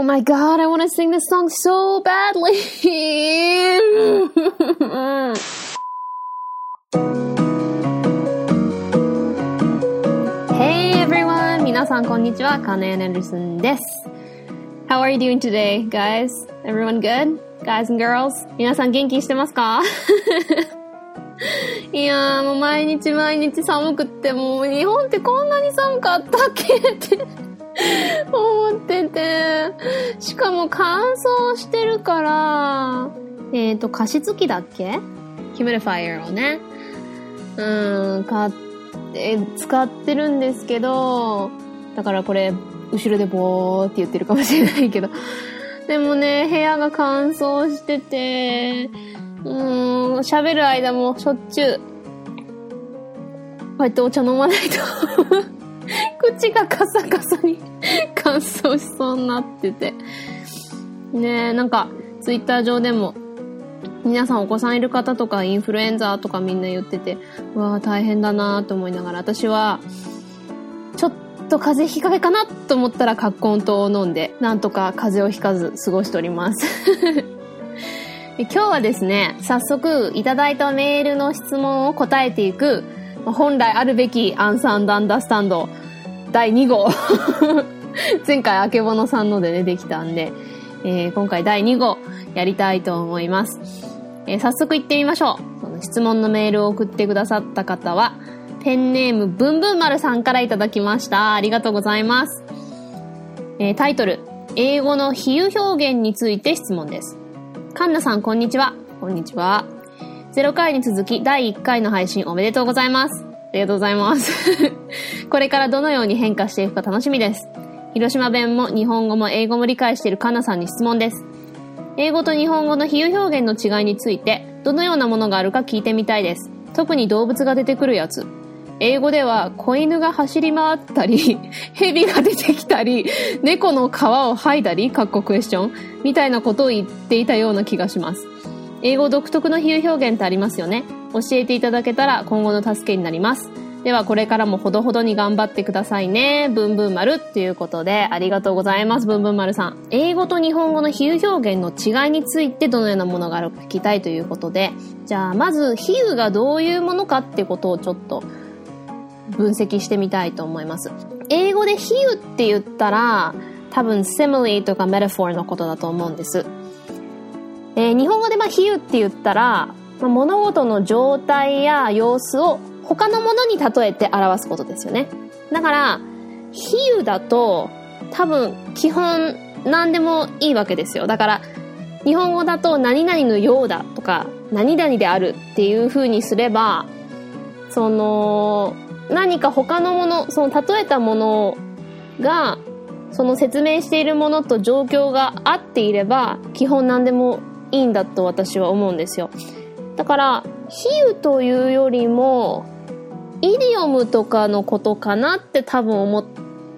Oh my god, I want to sing this song so badly. hey everyone! 皆さんこんにちは。カネエンデルソンです。How are you doing today, guys? Everyone good? Guys and girls? 皆さん元気してますかいやーもう毎日毎日寒くってもう日本ってこんなに寒かったっけって 思ってて、しかも乾燥してるから、えっ、ー、と、加湿器だっけ？ヒュミリファイアをね、うん、買って、使ってるんですけど、だからこれ、後ろでボーって言ってるかもしれないけど、でもね、部屋が乾燥してて、うん、喋る間もしょっちゅう、こうやってお茶飲まないと。口がカサカサに乾燥しそうになってて。ねえ、なんか、ツイッター上でも、皆さんお子さんいる方とかインフルエンザとかみんな言ってて、うわー大変だなと思いながら、私は、ちょっと風邪ひかけかなと思ったら葛根湯を飲んで、なんとか風邪をひかず過ごしております 今日はですね、早速いただいたメールの質問を答えていく、本来あるべきアンサンドアンダスタンド第2号 前回あけぼのさんのでね、できたんで、えー、今回第2号やりたいと思います。えー、早速行ってみましょう。その質問のメールを送ってくださった方は、ペンネームブンブン丸さんからいただきました。ありがとうございます。えー、タイトル、英語の比喩表現について質問です。カンナさん、こんにちは。こんにちは。0回に続き第1回の配信おめでとうございます。ありがとうございます。これからどのように変化していくか楽しみです。広島弁も日本語も英語も理解しているカナさんに質問です。英語と日本語の比喩表現の違いについて、どのようなものがあるか聞いてみたいです。特に動物が出てくるやつ。英語では子犬が走り回ったり、蛇が出てきたり、猫の皮を剥いだり、かっこクエスチョンみたいなことを言っていたような気がします。英語独特の比喩表現ってありますよね。教えていただけたら今後の助けになります。ではこれからもほどほどに頑張ってくださいね。ブンブン丸っていうことでありがとうございます。ブンブン丸さん。英語と日本語の比喩表現の違いについてどのようなものがあるか聞きたいということで、じゃあまず比喩がどういうものかってことをちょっと分析してみたいと思います。英語で比喩って言ったら多分 simile とか metaphor のことだと思うんです。えー、日本語でまあ比喩って言ったらまあ、物事の状態や様子を他のものに例えて表すことですよね。だから、比喩だと多分基本何でもいいわけですよ。だから、日本語だと何々のようだとか、何々であるっていう風にすれば、その、何か他のもの、その例えたものが、その説明しているものと状況が合っていれば、基本何でもいいんだと私は思うんですよ。だから比喩というよりもイディオムとかのことかなって多分思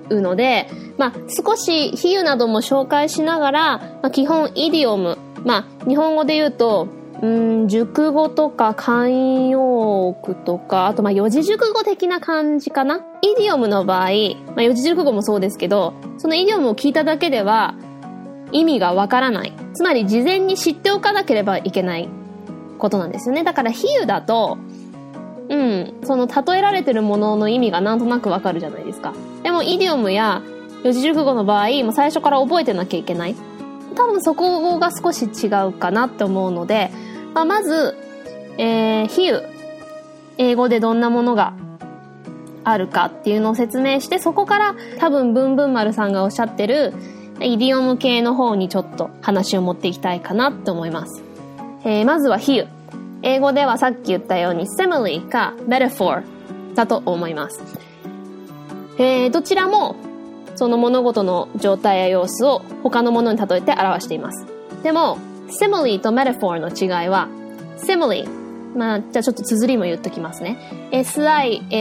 うので、まあ、少し比喩なども紹介しながら、まあ、基本イディオム、まあ、日本語で言うとうん熟語とか慣用句とかあとまあ四字熟語的な感じかなイディオムの場合、まあ、四字熟語もそうですけどそのイディオムを聞いただけでは意味がわからないつまり事前に知っておかなければいけないことなんですよね。だから比喩だと、うん、その例えられてるものの意味がなんとなくわかるじゃないですか。でもイディオムや四字熟語の場合、もう最初から覚えてなきゃいけない。多分そこが少し違うかなって思うので、まあ、まず、えー、比喩。英語でどんなものがあるかっていうのを説明して、そこから多分ブンブン丸さんがおっしゃってるイディオム系の方にちょっと話を持っていきたいかなって思います。えー、まずは比喩。英語ではさっき言ったように simile か metaphor だと思います。えー、どちらもその物事の状態や様子を他のものに例えて表しています。でも、simile と metaphor の違いは、simile まあ、じゃあちょっと綴りも言っときますね。s-i-m-i-l-e。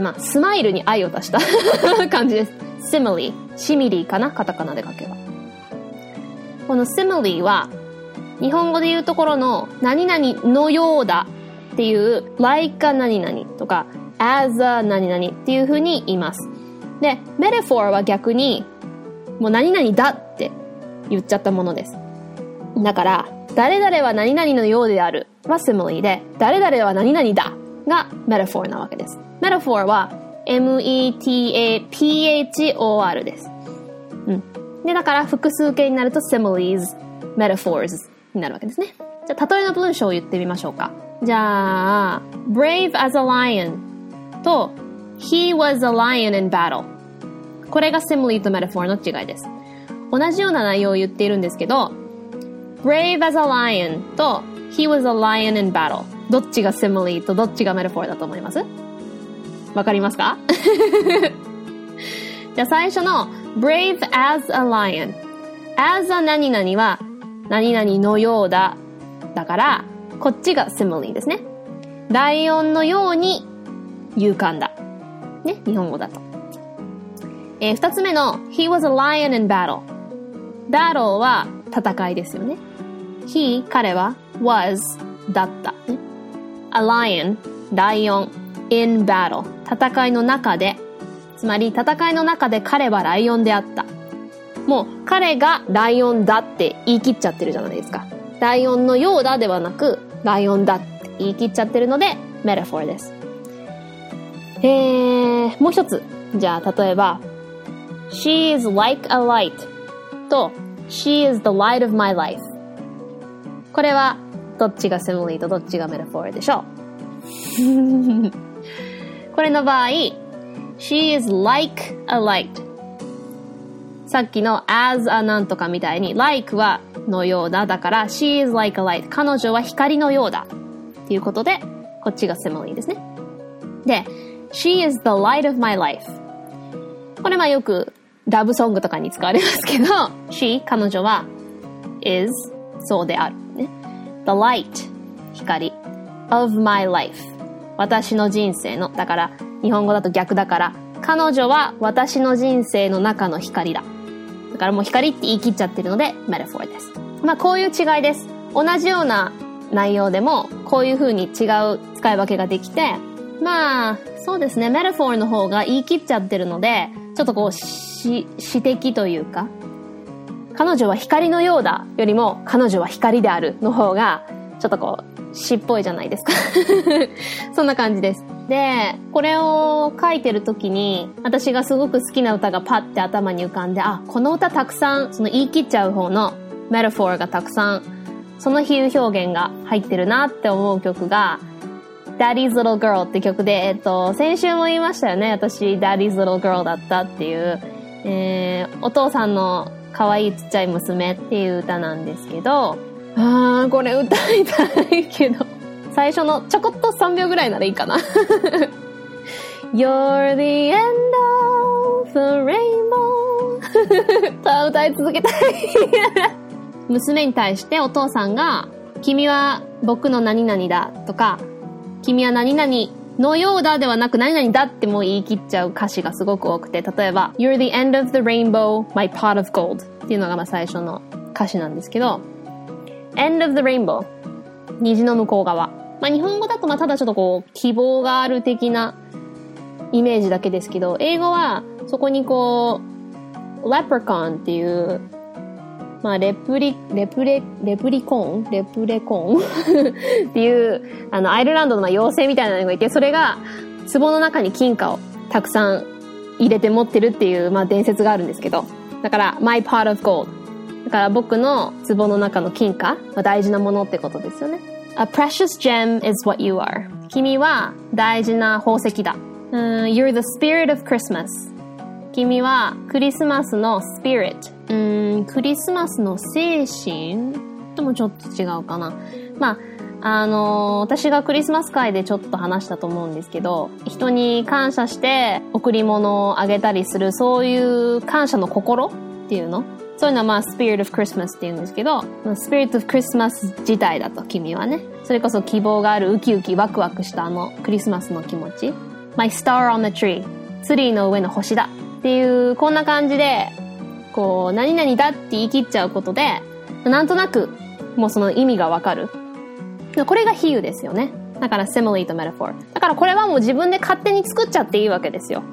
まあ、スマイルに愛を足した 感じです。simile。シミリーかな？カタカナで書けば。この simile は、日本語で言うところの何々のようだっていう like a 何々とか as a 何々っていう風に言います。で、metaphor は逆にもう何々だって言っちゃったものです。だから、誰々は何々のようであるは simile で、誰々は何々だが metaphor なわけです。metaphor は m-e-t-a-p-h-o-r です。うん。で、だから複数形になると similes, metaphors になるわけですね。じゃあ、例えの文章を言ってみましょうか。じゃあ、brave as a lion と he was a lion in battle これが simile と metaphor の違いです。同じような内容を言っているんですけど、brave as a lion と he was a lion in battle どっちが simile とどっちが metaphor だと思いますわかりますかじゃあ最初の brave as a lion as a 何々は何々のようだだからこっちが simile ですねライオンのように勇敢だね日本語だとえー、二つ目の he was a lion in battle battle は戦いですよね he 彼は was だった、ね、a lion ライオン。In battle 戦いの中で。つまり戦いの中で彼はライオンであった。もう彼がライオンだって言い切っちゃってるじゃないですか。ライオンのようだではなくライオンだって言い切っちゃってるので metaphor です。えー、もう一つ。じゃあ例えば She is like a light と She is the light of my life これはどっちがセムリーとどっちがメタフォーでしょう？これの場合 She is like a light. さっきの as a なんとかみたいに like はのようだだから She is like a light. 彼女は光のようだ。っていうことでこっちがセムリーですね。で She is the light of my life. これはよくラブソングとかに使われますけど She 彼女は is そうである。The light 光 of my life 私の人生の。だから日本語だと逆だから彼女は私の人生の中の光だ。だからもう光って言い切っちゃってるので metaphor です。まあこういう違いです。同じような内容でもこういう風に違う使い分けができてまあそうですね。 metaphor の方が言い切っちゃってるのでちょっとこう詩的というか彼女は光のようだよりも彼女は光であるの方がちょっとこう詩っぽいじゃないですか。そんな感じです。でこれを書いてる時に私がすごく好きな歌がパッて頭に浮かんであこの歌たくさんその言い切っちゃう方のメタフォーがたくさんその比喩表現が入ってるなって思う曲が Daddy's Little Girl って曲で、えっと、先週も言いましたよね。私、Daddy's Little Girl だったっていう、えー、お父さんの可愛いちっちゃい娘っていう歌なんですけど、あー、これ歌いたいけど、最初のちょこっと3秒ぐらいならいいかな。You're the end of the rainbow さ あ、歌い続けたい。娘に対してお父さんが、君は僕の何々だとか、君は何々のようだではなく何々だっても言い切っちゃう歌詞がすごく多くて、例えば、You're the end of the rainbow, my pot of gold っていうのがまあ最初の歌詞なんですけど、end of the rainbow 虹の向こう側。まあ日本語だとまあただちょっとこう希望がある的なイメージだけですけど、英語はそこにこう、leprechaun っていうまあ、レプリ、レプレ、レプリコン？レプレコン？っていう、あの、アイルランドの妖精みたいなのがいて、それが、壺の中に金貨をたくさん入れて持ってるっていう、まあ、伝説があるんですけど。だから、my pot of gold。だから僕の壺の中の金貨？は大事なものってことですよね。A precious gem is what you are. 君は大事な宝石だ。Uh, you're the spirit of Christmas. 君はクリスマスのスピリット。うん、クリスマスの精神ともちょっと違うかな。まあ、あのー、私がクリスマス会でちょっと話したと思うんですけど、人に感謝して贈り物をあげたりする、そういう感謝の心っていうの？そういうのはまあ、スピリット・オブ・クリスマスって言うんですけど、スピリット・オブ・クリスマス自体だと、君はね。それこそ希望があるウキウキワクワクしたあのクリスマスの気持ち。My star on the tree. ツリーの上の星だ。っていう、こんな感じで、こう、何々だって言い切っちゃうことで、なんとなく、もうその意味がわかる。これが比喩ですよね。だから simile と metaphor。だからこれはもう自分で勝手に作っちゃっていいわけですよ。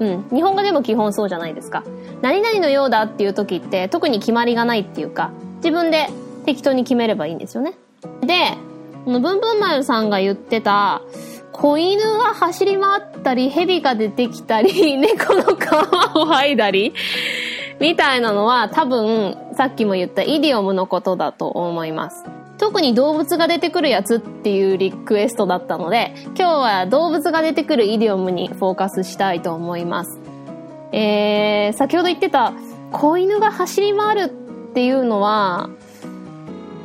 うん。日本語でも基本そうじゃないですか。何々のようだっていう時って特に決まりがないっていうか、自分で適当に決めればいいんですよね。で、このブンブンマルさんが言ってた、子犬が走り回ったり、蛇が出てきたり、猫の皮を剥いだり、みたいなのは多分、さっきも言ったイディオムのことだと思います。特に動物が出てくるやつっていうリクエストだったので、今日は動物が出てくるイディオムにフォーカスしたいと思います。えー、先ほど言ってた、子犬が走り回るっていうのは、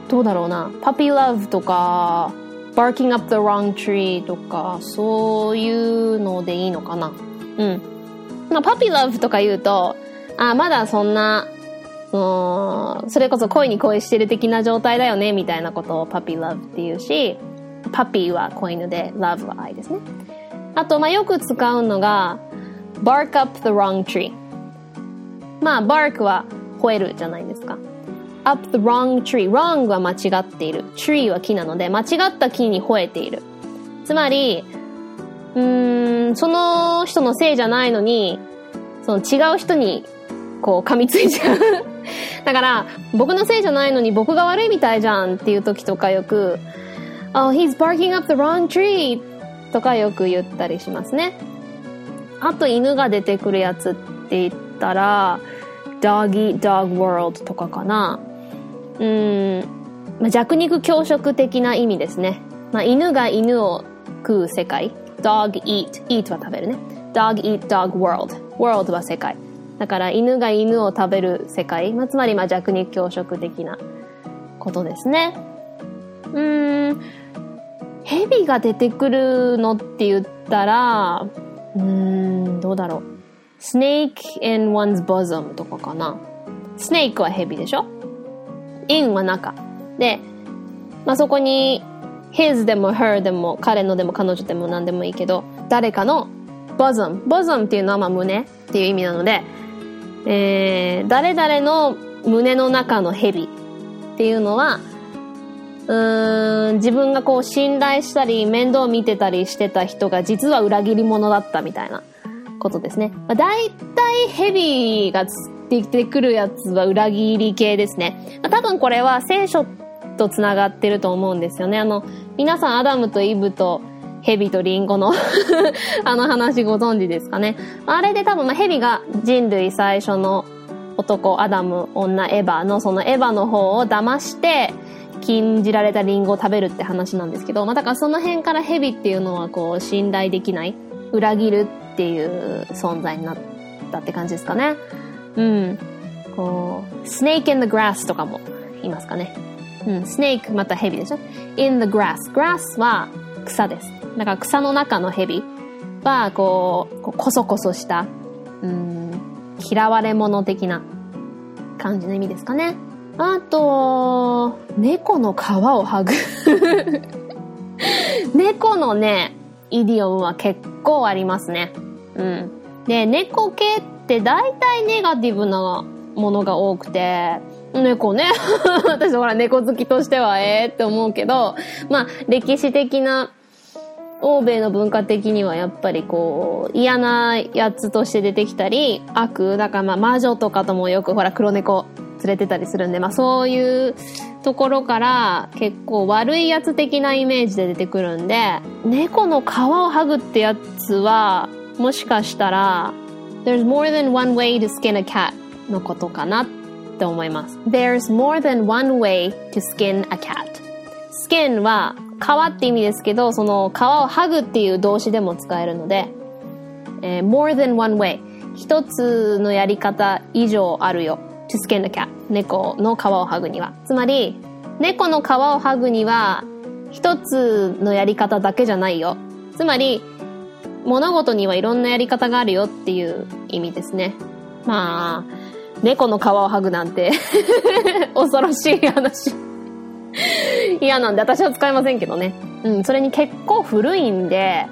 どうだろうな。パピーラブとか、barking up the wrong tree とか、そういうのでいいのかな。うん。まあ、パピーラブとか言うと、あ、まだそんなうんそれこそ恋に恋してる的な状態だよね、みたいなことをパピーラブって言うし、パピーは子犬で、ラブは愛ですね。あと、まあ、よく使うのが、bark up the wrong tree。まあ、bark は吠えるじゃないですか。Up the wrong tree。wrong は間違っている。tree は木なので、間違った木に吠えている。つまり、うーん、その人のせいじゃないのに、その違う人にこう噛みついちゃう だから、僕のせいじゃないのに僕が悪いみたいじゃんっていう時とかよく、Oh, he's barking up the wrong tree! とかよく言ったりしますね。あと犬が出てくるやつって言ったら、dog eat dog world とかかな。うん、まあ、弱肉強食的な意味ですね。まあ、犬が犬を食う世界。dog eat, eat は食べるね。dog eat dog world. world は世界。だから犬が犬を食べる世界、まあ、つまりまあ弱肉強食的なことですね。うーん、蛇が出てくるのって言ったら、うーん、どうだろう。snake in one's bosom とかかな。snake は蛇でしょ？In は中。で、まあ、そこに his でも her でも彼のでも彼女でも何でもいいけど、誰かの bosom。bosom っていうのはまあ胸っていう意味なので、えー、誰々の胸の中の蛇っていうのは、うーん、自分がこう信頼したり面倒見てたりしてた人が実は裏切り者だったみたいなことですね。まあ、大体蛇が出てくるやつは裏切り系ですね。まあ、多分これは聖書と繋がってると思うんですよね。あの、皆さんアダムとイブと蛇とリンゴの あの話ご存知ですかね。あれで多分、まあ、蛇が人類最初の男、アダム、女、エヴァのそのエヴァの方を騙して、禁じられたリンゴを食べるって話なんですけど、まあ、だからその辺から蛇っていうのはこう、信頼できない、裏切るっていう存在になったって感じですかね。うん。こう、snake in the grass とかも言いますかね。うん、snake また蛇でしょ ?in the grass。grass は草です。だから草の中の蛇は、こう、ここそこそした、うん、嫌われ者的な感じの意味ですかね。あと、猫の皮を剥ぐ 猫のね、イディオムは結構ありますね。うん。で、猫系って大体ネガティブなものが多くて、猫ね。私ほら猫好きとしてはええって思うけど、まあ歴史的な欧米の文化的にはやっぱりこう、嫌なやつとして出てきたり、悪、だからまあ魔女とかともよくほら黒猫連れてたりするんで、まあそういうところから結構悪いやつ的なイメージで出てくるんで、猫の皮を剥ぐってやつは、もしかしたら、There's more than one way to skin a cat のことかなって思います。There's more than one way to skin a cat.skin は皮って意味ですけど、その皮を剥ぐっていう動詞でも使えるので、え、more than one way 一つのやり方以上あるよ。to skin a cat 猫の皮を剥ぐには。つまり、猫の皮を剥ぐには一つのやり方だけじゃないよ。つまり、物事にはいろんなやり方があるよっていう意味ですね。まあ、猫の皮を剥ぐなんて 恐ろしい話嫌なんで、私は使いませんけどね。うん、それに結構古いんで、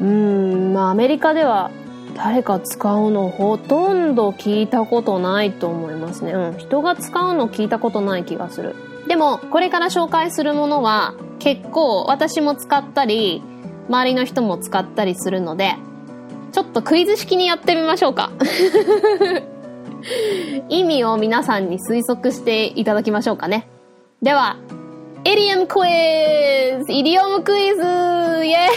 うん、まあアメリカでは誰か使うのほとんど聞いたことないと思いますね。うん、人が使うの聞いたことない気がする。でも、これから紹介するものは結構私も使ったり、周りの人も使ったりするので、ちょっとクイズ式にやってみましょうか。意味を皆さんに推測していただきましょうかね。では、イディオムクイズイディオムクイズイエ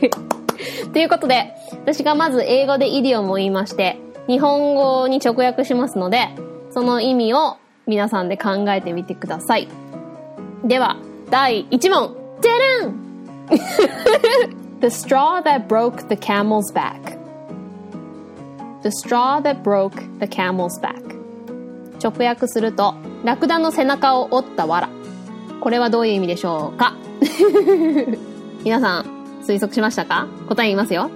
ーイ ということで、私がまず英語でイディオムを言いまして、日本語に直訳しますので、その意味を皆さんで考えてみてください。では、第1問。でるん The straw that broke the camel's back. The straw that broke the camel's back. 直訳すると、ラクダの背中を折った藁。これはどういう意味でしょうか? 皆さん、推測しましたか?答え言いますよ。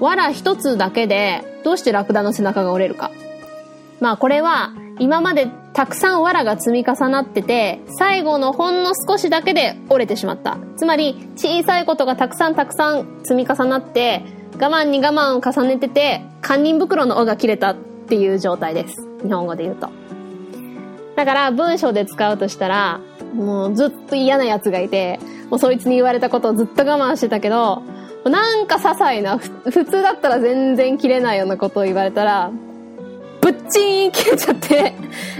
藁一つだけで、どうしてラクダの背中が折れるか?まあこれは、今までたくさん藁が積み重なってて、最後のほんの少しだけで折れてしまった。つまり、小さいことがたくさんたくさん積み重なって、我慢に我慢を重ねてて、堪忍袋の尾が切れたっていう状態です。日本語で言うと。だから文章で使うとしたら、もうずっと嫌な奴がいて、もうそいつに言われたことをずっと我慢してたけど、なんか些細な、普通だったら全然切れないようなことを言われたら、ぶっちーん切れちゃって、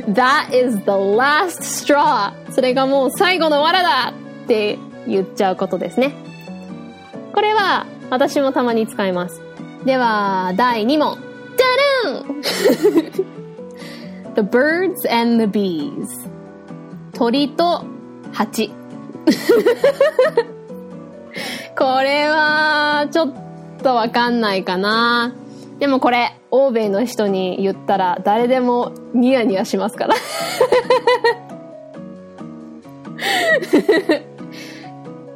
That is the last straw! それがもう最後の藁だって言っちゃうことですね。これは私もたまに使います。では、第2問。ダダン !The birds and the bees. 鳥と蜂。これは、ちょっとわかんないかな。でもこれ、欧米の人に言ったら誰でもニヤニヤしますから。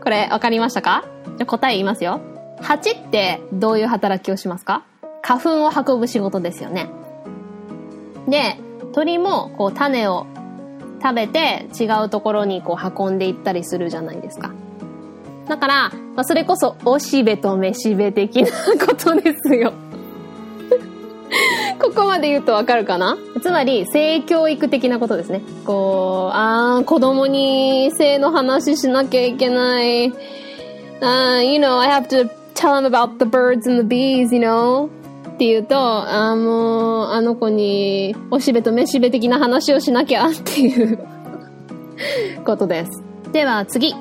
これ、わかりましたか？じゃ答え言いますよ。蜂ってどういう働きをしますか？花粉を運ぶ仕事ですよね。で、鳥もこう種を食べて違うところにこう運んでいったりするじゃないですか。だから、まあ、それこそおしべとめしべ的なことですよ。ここまで言うとわかるかな？つまり、性教育的なことですね。こう、あー、子供に性の話しなきゃいけない。あー、you know, I have to tell him about the birds and the bees, you know? って言うと、あもう、あの子に、おしべとめしべ的な話をしなきゃっていう ことです。では次。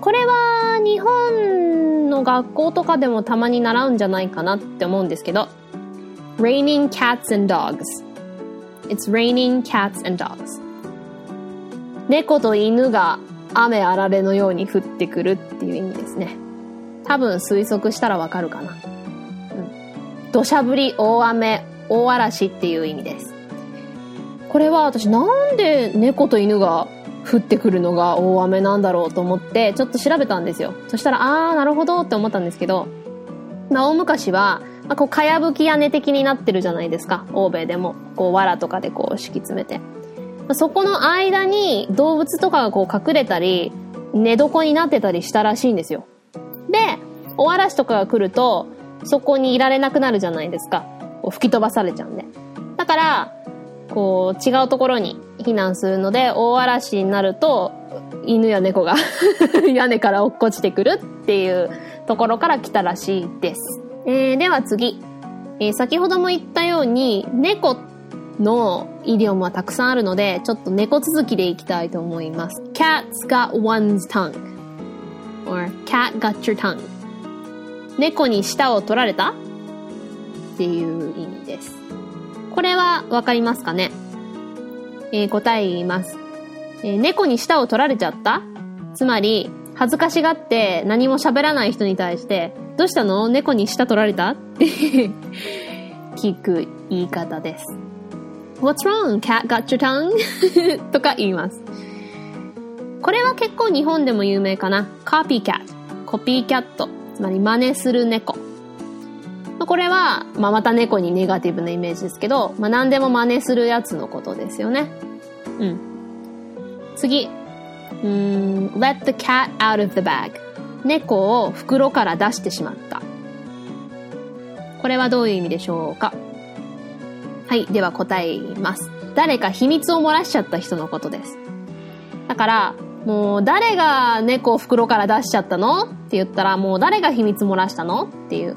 これは日本の学校とかでもたまに習うんじゃないかなって思うんですけど、raining cats and dogs. It's raining cats and dogs. 猫と犬が雨あられのように降ってくるっていう意味ですね。多分推測したらわかるかな。うん。土砂降り、大雨、大嵐っていう意味です。これは私なんで猫と犬が降ってくるのが大雨なんだろうと思ってちょっと調べたんですよ。そしたら、あー、なるほどって思ったんですけど、大昔は、まあ、こう、かやぶき屋根的になってるじゃないですか。欧米でも。こう、藁とかでこう、敷き詰めて。そこの間に動物とかがこう隠れたり、寝床になってたりしたらしいんですよ。で、大嵐とかが来ると、そこにいられなくなるじゃないですか。こう吹き飛ばされちゃうんで。だから、こう、違うところに避難するので、大嵐になると、犬や猫が 屋根から落っこちてくるっていうところから来たらしいです。えー、では次。えー、先ほども言ったように、猫のイディオムはたくさんあるので、ちょっと猫続きでいきたいと思います。Cat's got one's tongue. or cat got your tongue. 猫に舌を取られた？っていう意味です。これはわかりますかね？えー、答え言います。えー、猫に舌を取られちゃった？つまり、恥ずかしがって何も喋らない人に対して、どうしたの？猫に舌取られた？って聞く言い方です。What's wrong? Cat got your tongue? とか言います。これは結構日本でも有名かな。copycat。コピーキャット。つまり真似する猫。これは、まあ、また猫にネガティブなイメージですけど、まあ、何でも真似するやつのことですよね。うん。次。うん、let the cat out of the bag. 猫を袋から出してしまった。これはどういう意味でしょうか？はい。では答えます。誰か秘密を漏らしちゃった人のことです。だから、もう誰が猫を袋から出しちゃったの？って言ったら、もう誰が秘密漏らしたの？っていう。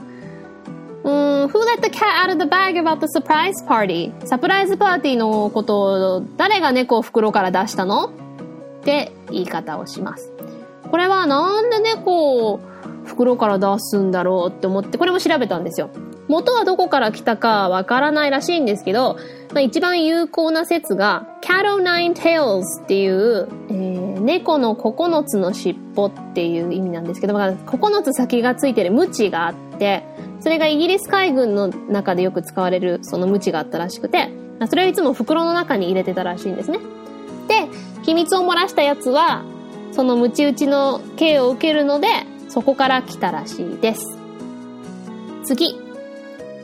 うん、Who let the cat out of the bag about the surprise party? サプライズパーティーのことを誰が猫を袋から出したの？って言い方をします。これはなんで猫を袋から出すんだろうって思って、これも調べたんですよ。元はどこから来たかわからないらしいんですけど、まあ、一番有効な説が、cat o nine tails っていう、えー、猫の9つの尻尾っていう意味なんですけど、まあ、9つ先がついてるムチがあって、それがイギリス海軍の中でよく使われるそのムチがあったらしくて、それをいつも袋の中に入れてたらしいんですね。で、秘密を漏らしたやつは、そのムチ打ちの刑を受けるので、そこから来たらしいです。次。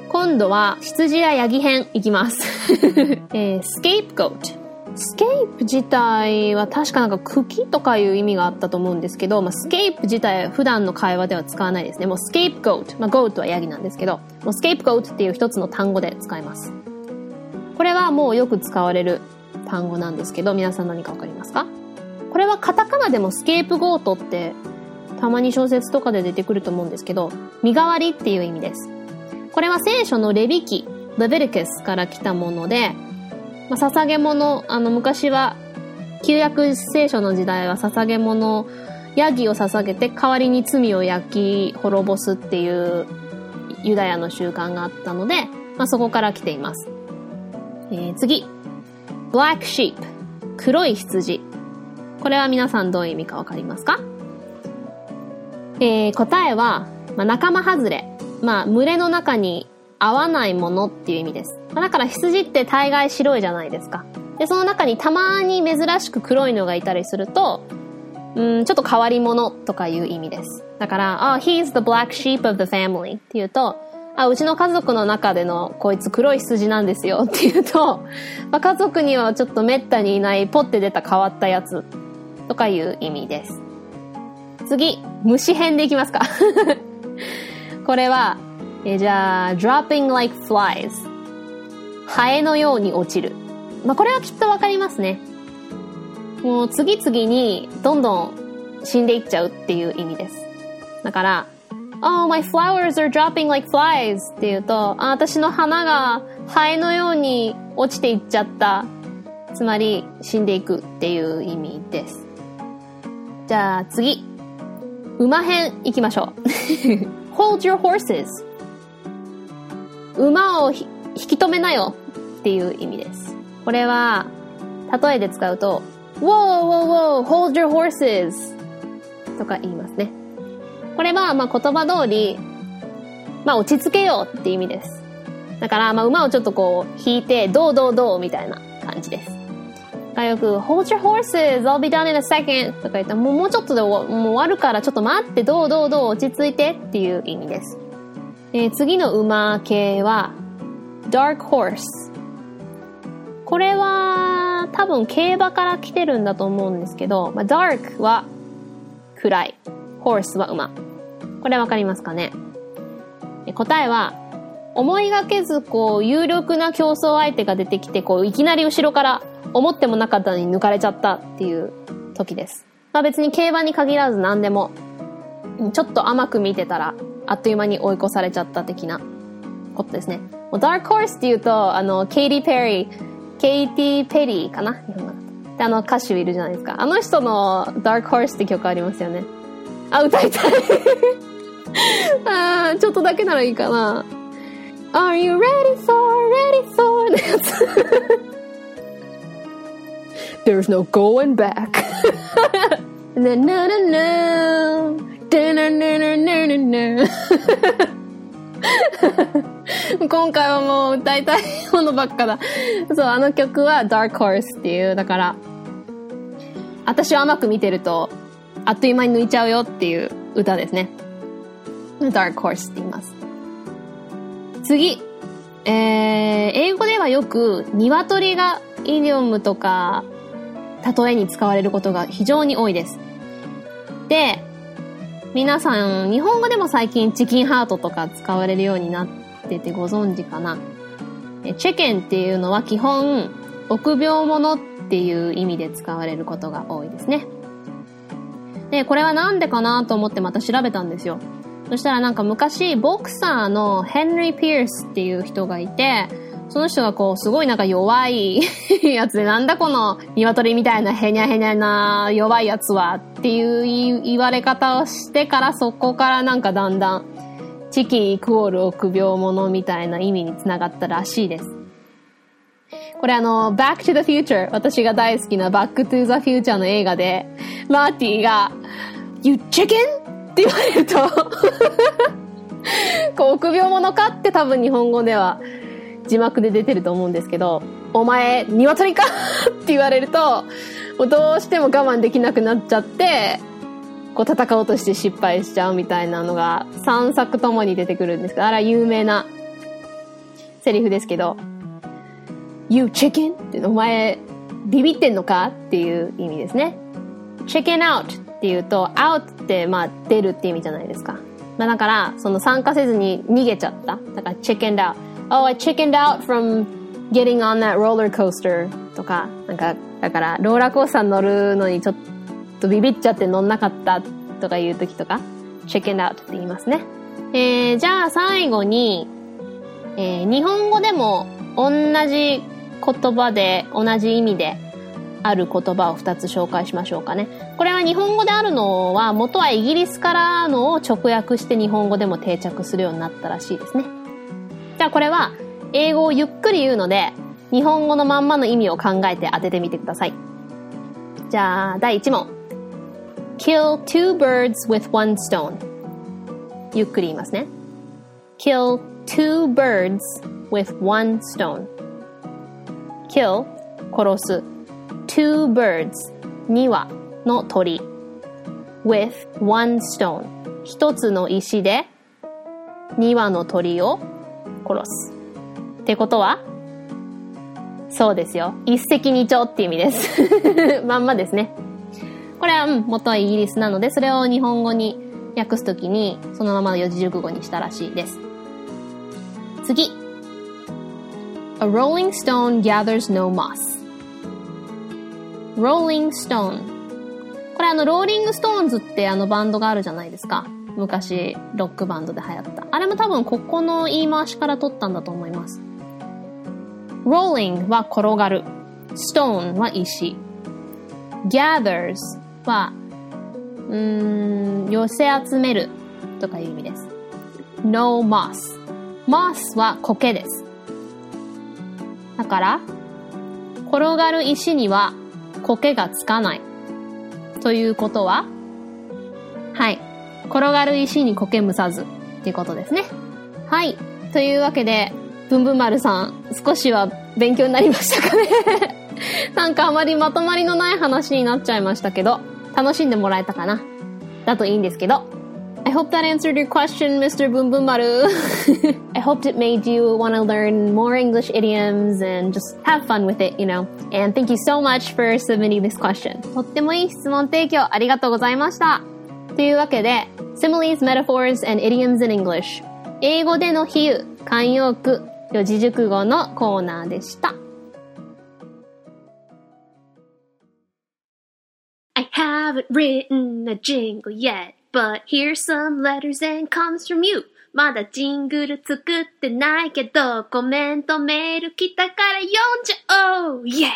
今度は羊やヤギ編いきます。えー、 scapegoat。scape 自体は確かなんか茎とかいう意味があったと思うんですけど、まあ、 scape 自体は普段の会話では使わないですね。もう scapegoat。まあ、 goat はヤギなんですけど、もう scapegoat っていう一つの単語で使います。これはもうよく使われる単語なんですけど、皆さん何かわかりますか？これはカタカナでもスケープゴートってたまに小説とかで出てくると思うんですけど、身代わりっていう意味です。これは聖書のレビキ、レベルケスから来たもので、まあ、捧げ物、あの、昔は、旧約聖書の時代は捧げ物、ヤギを捧げて代わりに罪を焼き滅ぼすっていうユダヤの習慣があったので、まあ、そこから来ています。えー、次。Black sheep 黒い羊。これは皆さんどういう意味かわかりますか？えー、答えは、まあ、仲間外れ。まあ、群れの中に合わないものっていう意味です。まあ、だから羊って大概白いじゃないですか。で、その中にたまに珍しく黒いのがいたりすると、うん、ちょっと変わり者とかいう意味です。だから、あ、oh, he's the black sheep of the family っていうと、あ、うちの家族の中でのこいつ黒い羊なんですよっていうと、まあ、家族にはちょっと滅多にいないポッて出た変わったやつとかいう意味です。次、虫編でいきますか これは、えじゃあ、dropping like flies。ハエのように落ちる。まあ、これはきっとわかりますね。もう次々にどんどん死んでいっちゃうっていう意味です。だから、Oh, my flowers are dropping like flies って言うと、あ、私の花がハエのように落ちていっちゃった。つまり、死んでいくっていう意味です。じゃあ次。馬編行きましょう。hold your horses 馬を引き止めなよっていう意味です。これは、例えで使うと、whoa, whoa, whoa, hold your horses とか言いますね。これは、まあ言葉通り、まあ落ち着けようって意味です。だから、まあ馬をちょっとこう引いて、どうどうどうみたいな感じです。がよく、hold your horses, I'll be done in a second とか言ったら、もうもうちょっとでもう終わるからちょっと待って、どうどうどう落ち着いてっていう意味です。え、次の馬系は、dark horse。これは多分競馬から来てるんだと思うんですけど、まあ、dark は暗い。horse は馬。これわかりますかね？答えは、思いがけずこう有力な競争相手が出てきてこういきなり後ろから思ってもなかったのに抜かれちゃったっていう時です。まあ別に競馬に限らず何でもちょっと甘く見てたらあっという間に追い越されちゃった的なことですね。もう dark horse って言うとあのケイティ・ペリー、ケイティ・ペリーかな？日本語だと。であの歌手いるじゃないですか。あの人の Dark Horse って曲ありますよね。あ、歌いたい あちょっとだけならいいかな。Are you ready for, ready for? のやつ There's no going back ななななでなななななな今回はもう歌いたいものばっかだ。そう、あの曲は Dark Horse っていう、だから、私を甘く見てると、あっという間に抜いちゃうよっていう歌ですね。Dark Horse って言います。次。えー、英語ではよく、鶏がイディオムとか、例えに使われることが非常に多いです。で、皆さん、日本語でも最近チキンハートとか使われるようになっててご存知かな。チェケンっていうのは基本、臆病者っていう意味で使われることが多いですね。で、これはなんでかなと思ってまた調べたんですよ。そしたらなんか昔、ボクサーのヘンリー・ピアスっていう人がいて、その人がこう、すごいなんか弱いやつで、なんだこの鶏みたいなヘニャヘニャな弱いやつはっていう言われ方をしてから、そこからなんかだんだん、チキイクオール臆病者みたいな意味につながったらしいです。これあの、Back to the Future、私が大好きな Back to the Future の映画で、マーティが、You chicken? って言われると こう、臆病者かって多分日本語では字幕で出てると思うんですけど、お前、鶏か？って言われると、もうどうしても我慢できなくなっちゃって、こう戦おうとして失敗しちゃうみたいなのが3作ともに出てくるんですけど、あれは有名なセリフですけど、You chicken? ってお前ビビってんのか？っていう意味ですね。chicken out っていうと、out ってまあ出るって意味じゃないですか。まあだから、その参加せずに逃げちゃった。だから chicken out. Oh, I chickened out from getting on that roller coaster とか、なんか、だからローラーコースター乗るのにちょっとビビっちゃって乗んなかったとかいう時とか、chicken out って言いますね。えー、じゃあ最後に、えー、日本語でも同じ言葉で、同じ意味である言葉を2つ紹介しましょうかね。これは日本語であるのは、元はイギリスからのを直訳して日本語でも定着するようになったらしいですね。じゃあこれは、英語をゆっくり言うので、日本語のまんまの意味を考えて当ててみてください。じゃあ、第1問。kill two birds with one stone ゆっくり言いますね kill two birds with one stone kill 殺す two birds 2羽の鳥 with one stone 一つの石で2羽の鳥を殺すってことは？そうですよ。一石二鳥って意味です。まんまですね。これは、うん、元はイギリスなので、それを日本語に訳すときに、そのままの四字熟語にしたらしいです。次。A rolling stone gathers no moss. Rolling stone. これあの、ローリングストーンズってあのバンドがあるじゃないですか。昔、ロックバンドで流行った。あれも多分ここの言い回しから取ったんだと思います。rolling は転がる。stone は石。gathers は、うーん、寄せ集めるとかいう意味です。no moss。moss は苔です。だから、転がる石には苔がつかない。ということは、はい。転がる石に苔むさずっていうことですね。はい。というわけで、ぶんぶん丸さん、少しは勉強になりましたかね なんかあまりまとまりのない話になっちゃいましたけど、楽しんでもらえたかな？だといいんですけど。I hope that answered your question, Mr. Boom Boom Maru. I hoped it made you want to learn more English idioms and just have fun with it, you know. And thank you so much for submitting this question. とってもいい質問提供ありがとうございました。というわけで、Similes, Metaphors, and Idioms in English 英語での比喩、慣用句、四字熟語のコーナーでした。haven't written a jingle yet, But here's some letters and comes from you. まだジングル作ってないけど、コメントメール来たから読んじゃおうイェー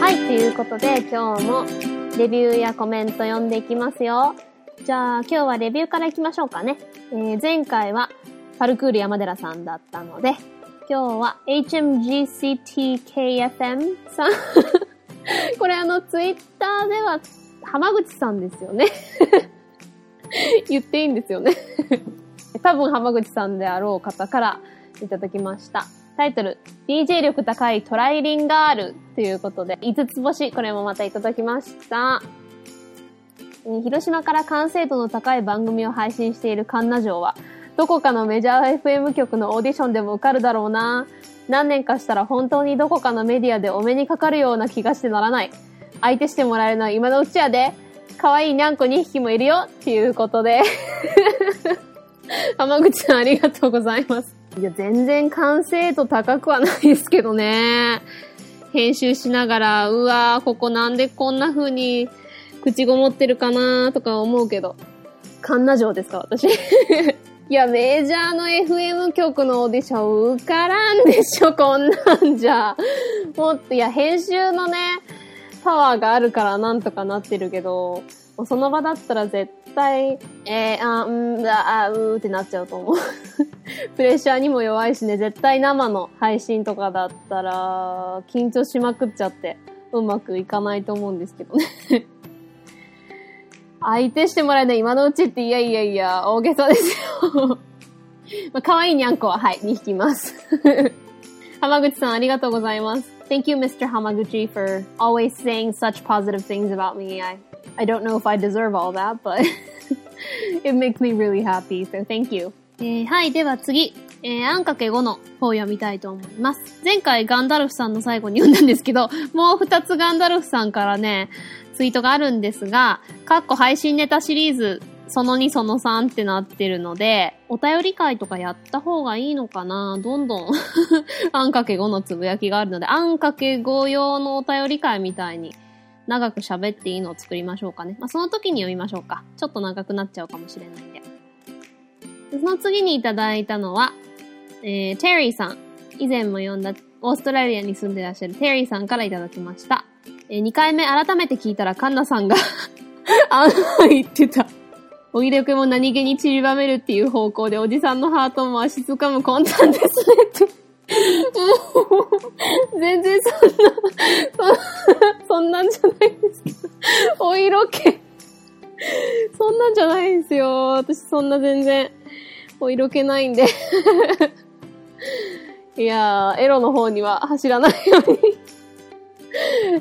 はい、ということで今日もレビューやコメント読んでいきますよ。じゃあ今日はレビューからいきましょうかね。えー、前回はパルクール山寺さんだったので、今日は HMGCTKFM さん これあの、ツイッターでは浜口さんですよね 言っていいんですよね 多分浜口さんであろう方からいただきました。タイトル、DJ 力高いトライリンガールということで、5つ星、これもまたいただきました。広島から完成度の高い番組を配信しているカンナ城は、どこかのメジャー FM 局のオーディションでも受かるだろうな。何年かしたら本当にどこかのメディアでお目にかかるような気がしてならない。相手してもらえるのは今のうちやで。可愛いにゃんこ2匹もいるよっていうことで 浜口さんありがとうございます。いや、全然完成度高くはないですけどね。編集しながら、うわー、ここなんでこんな風に口ごもってるかなとか思うけど。神奈城ですか、私。いや、メジャーの FM 局のオーディション受からんでしょ、こんなんじゃ。もっと、いや、編集のね、パワーがあるからなんとかなってるけど、その場だったら絶対、えー、あ、んだ、あ、うーってなっちゃうと思う。プレッシャーにも弱いしね、絶対生の配信とかだったら、緊張しまくっちゃって、うまくいかないと思うんですけどね。相手してもらえない今のうちって、いやいやいや、大げさですよ。まあ、可愛いにゃんこは、はい、2匹います。浜口さん、ありがとうございます。Thank you, Mr. Hamaguchi, for always saying such positive things about me. I, I don't know if I deserve all that, but it makes me really happy, so thank you. えー、はい、では次。えー、あんかけ5の方を読みたいと思います。前回ガンダルフさんの最後に読んだんですけど、もう2つガンダルフさんからね、ツイートがあるんですが、かっこ配信ネタシリーズ、その2その3ってなってるので、お便り会とかやった方がいいのかな？どんどん あんかけ5のつぶやきがあるので、あんかけ5用のお便り会みたいに長く喋っていいのを作りましょうかね。まあ、その時に読みましょうか。ちょっと長くなっちゃうかもしれないんで。その次にいただいたのは、えー、テリーさん。以前も読んだオーストラリアに住んでらっしゃるテリーさんからいただきました。えー、2回目改めて聞いたらカンナさんが あん言ってた。おいでくも何気に散りばめるっていう方向でおじさんのハートも足つかむ魂胆ですねってもう、全然そんな、そ そんなんじゃないですけど。お色気。そんなんじゃないんですよ。私そんな全然、お色気ないんでいやー、エロの方には走らないように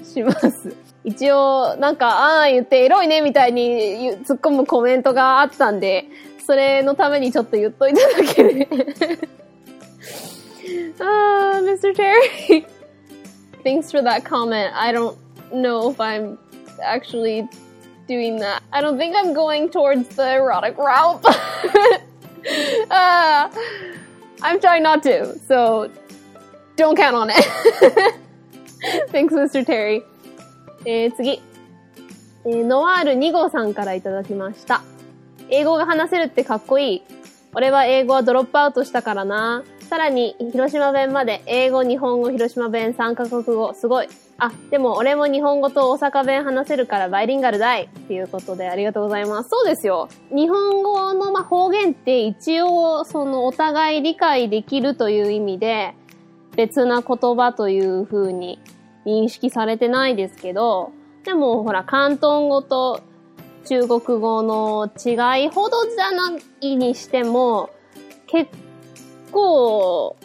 します。一応、なんか、あー言ってエロいねみたいに突っ込むコメントがあったんで、それのためにちょっと言っといただけであー、Mr. Terry. Thanks for that comment. I don't know if I'm actually doing that. I don't think I'm going towards the erotic route. uh, I'm trying not to, so don't count on it. Thanks, Mr. Terry. えー、次。えー、ノワール2号さんからいただきました。英語が話せるってかっこいい。俺は英語はドロップアウトしたからな。さらに、広島弁まで、英語、日本語、広島弁、3カ国語、すごい。あ、でも俺も日本語と大阪弁話せるからバイリンガルだいっていうことでありがとうございます。そうですよ。日本語のま方言って一応そのお互い理解できるという意味で別な言葉という風に認識されてないですけど、でもほら、関東語と中国語の違いほどじゃないにしても、結構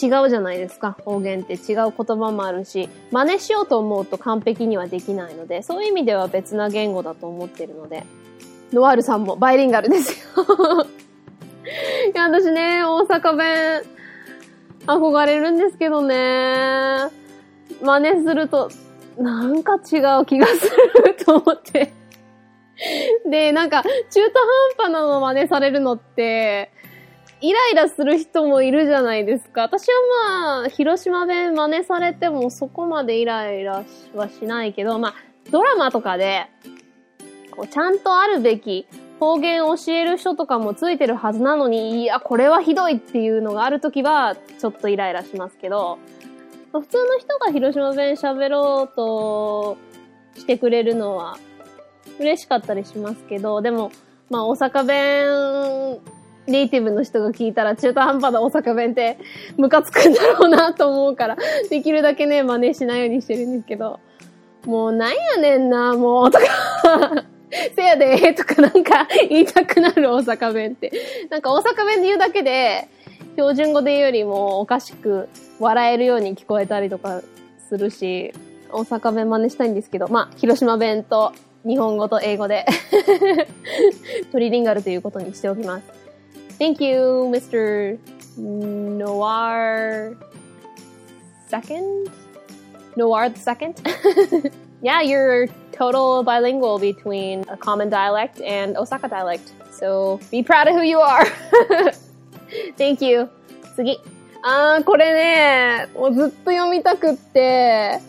違うじゃないですか。方言って違う言葉もあるし、真似しようと思うと完璧にはできないので、そういう意味では別な言語だと思ってるので、ノワールさんもバイリンガルですよ いや、私ね、大阪弁、憧れるんですけどね、真似すると、なんか違う気がすると思ってで、なんか、中途半端なの真似されるのって、イライラする人もいるじゃないですか。私はまあ、広島弁真似されてもそこまでイライラはしないけど、まあ、ドラマとかで、こう、ちゃんとあるべき方言を教える人とかもついてるはずなのに、いや、これはひどいっていうのがあるときは、ちょっとイライラしますけど、普通の人が広島弁喋ろうとしてくれるのは嬉しかったりしますけど、でも、まあ大阪弁ネイティブの人が聞いたら中途半端な大阪弁ってムカつくんだろうなと思うから、できるだけね、真似しないようにしてるんですけど、もうなんやねんな、もう、とか。せやで、とかなんか言いたくなる大阪弁って。なんか大阪弁で言うだけで、標準語で言うよりもおかしく笑えるように聞こえたりとかするし、大阪弁真似したいんですけど、まあ、広島弁と日本語と英語で トリリンガルということにしておきます。Thank you, Mr. Noir second? Noir the second? yeah, you're total bilingual between a common dialect and Osaka dialect. So be proud of who you are. Thank you. 次。あー、これね、もうずっと読みたくって、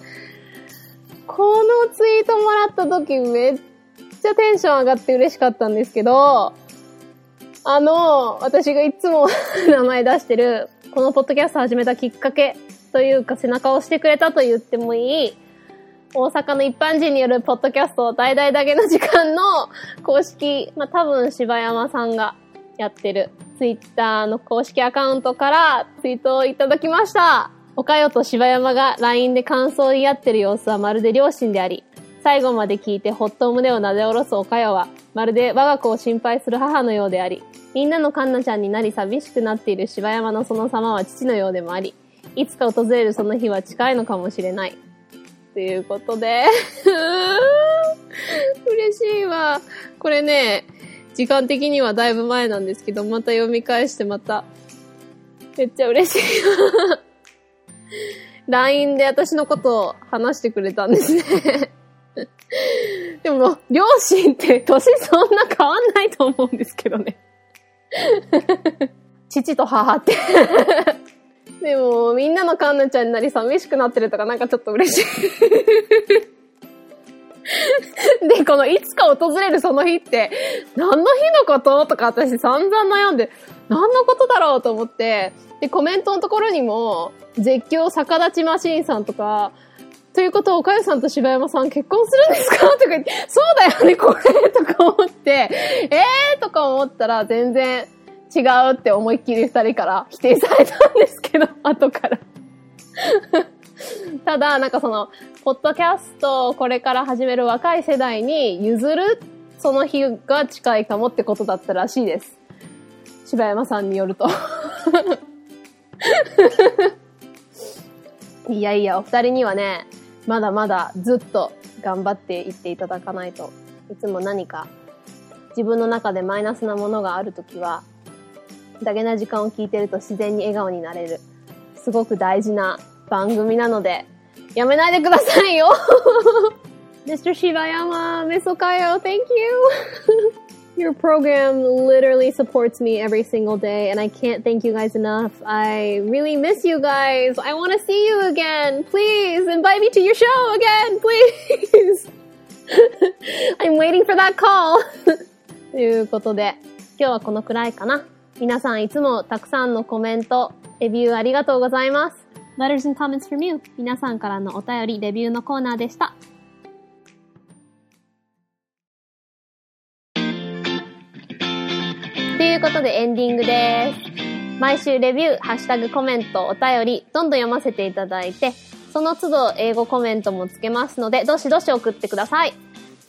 このツイートもらった時めっちゃテンション上がって嬉しかったんですけど、あの、私がいつも 名前出してる、このポッドキャスト始めたきっかけというか背中を押してくれたと言ってもいい、大阪の一般人によるポッドキャスト大々だけの時間の公式、まあ、多分柴山さんがやってるツイッターの公式アカウントからツイートをいただきました。おかよと柴山が LINE で感想を言い合ってる様子はまるで両親であり、最後まで聞いてほっと胸をなで下ろすおかよは、まるで我が子を心配する母のようであり、みんなのカンナちゃんになり寂しくなっている柴山のその様は父のようでもあり、いつか訪れるその日は近いのかもしれない。ということで。嬉しいわ。これね、時間的にはだいぶ前なんですけど、また読み返してまた、めっちゃ嬉しいわ。LINE で私のことを話してくれたんですね。でも、両親って年そんな変わんないと思うんですけどね。父と母って。でも、みんなのカンナちゃんになり寂しくなってるとかなんかちょっと嬉しい。で、このいつか訪れるその日って、何の日のこととか私散々悩んで、何のことだろうと思って、で、コメントのところにも、絶叫逆立ちマシーンさんとか、ということは、岡谷さんと柴山さん結婚するんですかとか言って、そうだよね、これとか思って、えーとか思ったら全然違うって思いっきり二人から否定されたんですけど、後から ただ、なんかその、ポッドキャストをこれから始める若い世代に譲るその日が近いかもってことだったらしいです。柴山さんによると いやいや、お二人にはね、まだまだずっと頑張っていっていただかないと。いつも何か自分の中でマイナスなものがあるときは、だけな時間を聞いてると自然に笑顔になれる。すごく大事な番組なので、やめないでくださいよ Mr. Shibayama, Miss Okayo, thank you! Your program literally supports me every single day, and I can't thank you guys enough. I really miss you guys. I want to see you again. Please invite me to your show again, please. I'm waiting for that call. ということで、今日はこのくらいかな。皆さんいつもたくさんのコメント、レビューありがとうございます。Letters and comments from you. 皆さんからのお便り、レビューのコーナーでした。いうことでエンディングです。毎週レビュー、ハッシュタグコメント、お便り、どんどん読ませていただいて、その都度英語コメントもつけますので、どしどし送ってください。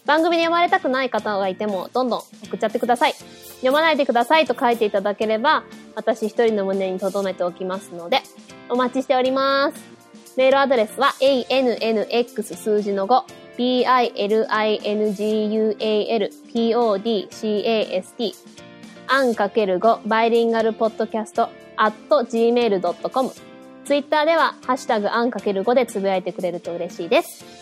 番組に読まれたくない方がいても、どんどん送っちゃってください。読まないでくださいと書いていただければ、私一人の胸に留めておきますので、お待ちしております。メールアドレスは、annx 数字の5、bilingualpodcast アン ×5 バイリンガルポッドキャスト at gmail.com ツイッターでは、ハッシュタグアン ×5 でつぶやいてくれると嬉しいです。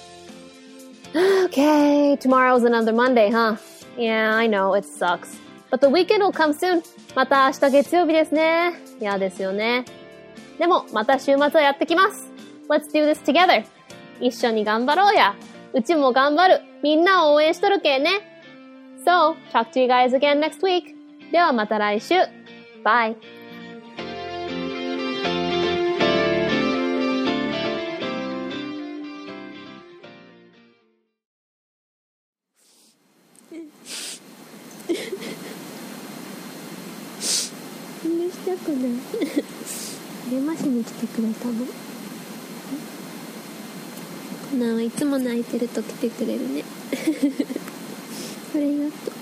Okay, tomorrow's another Monday, huh? Yeah, I know, it sucks. But the weekend will come soon. また明日月曜日ですね。嫌ですよね。でも、また週末はやってきます。Let's do this together. 一緒に頑張ろうや。うちも頑張る。みんなを応援しとるけね。So, talk to you guys again next week. ではまた来週。バイ。したくな。い励ましに来てくれたの？なあいつも泣いてると来てくれるね。ありがとう。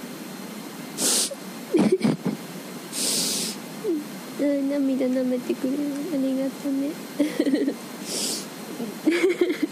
涙舐めてくれる。ありがとね。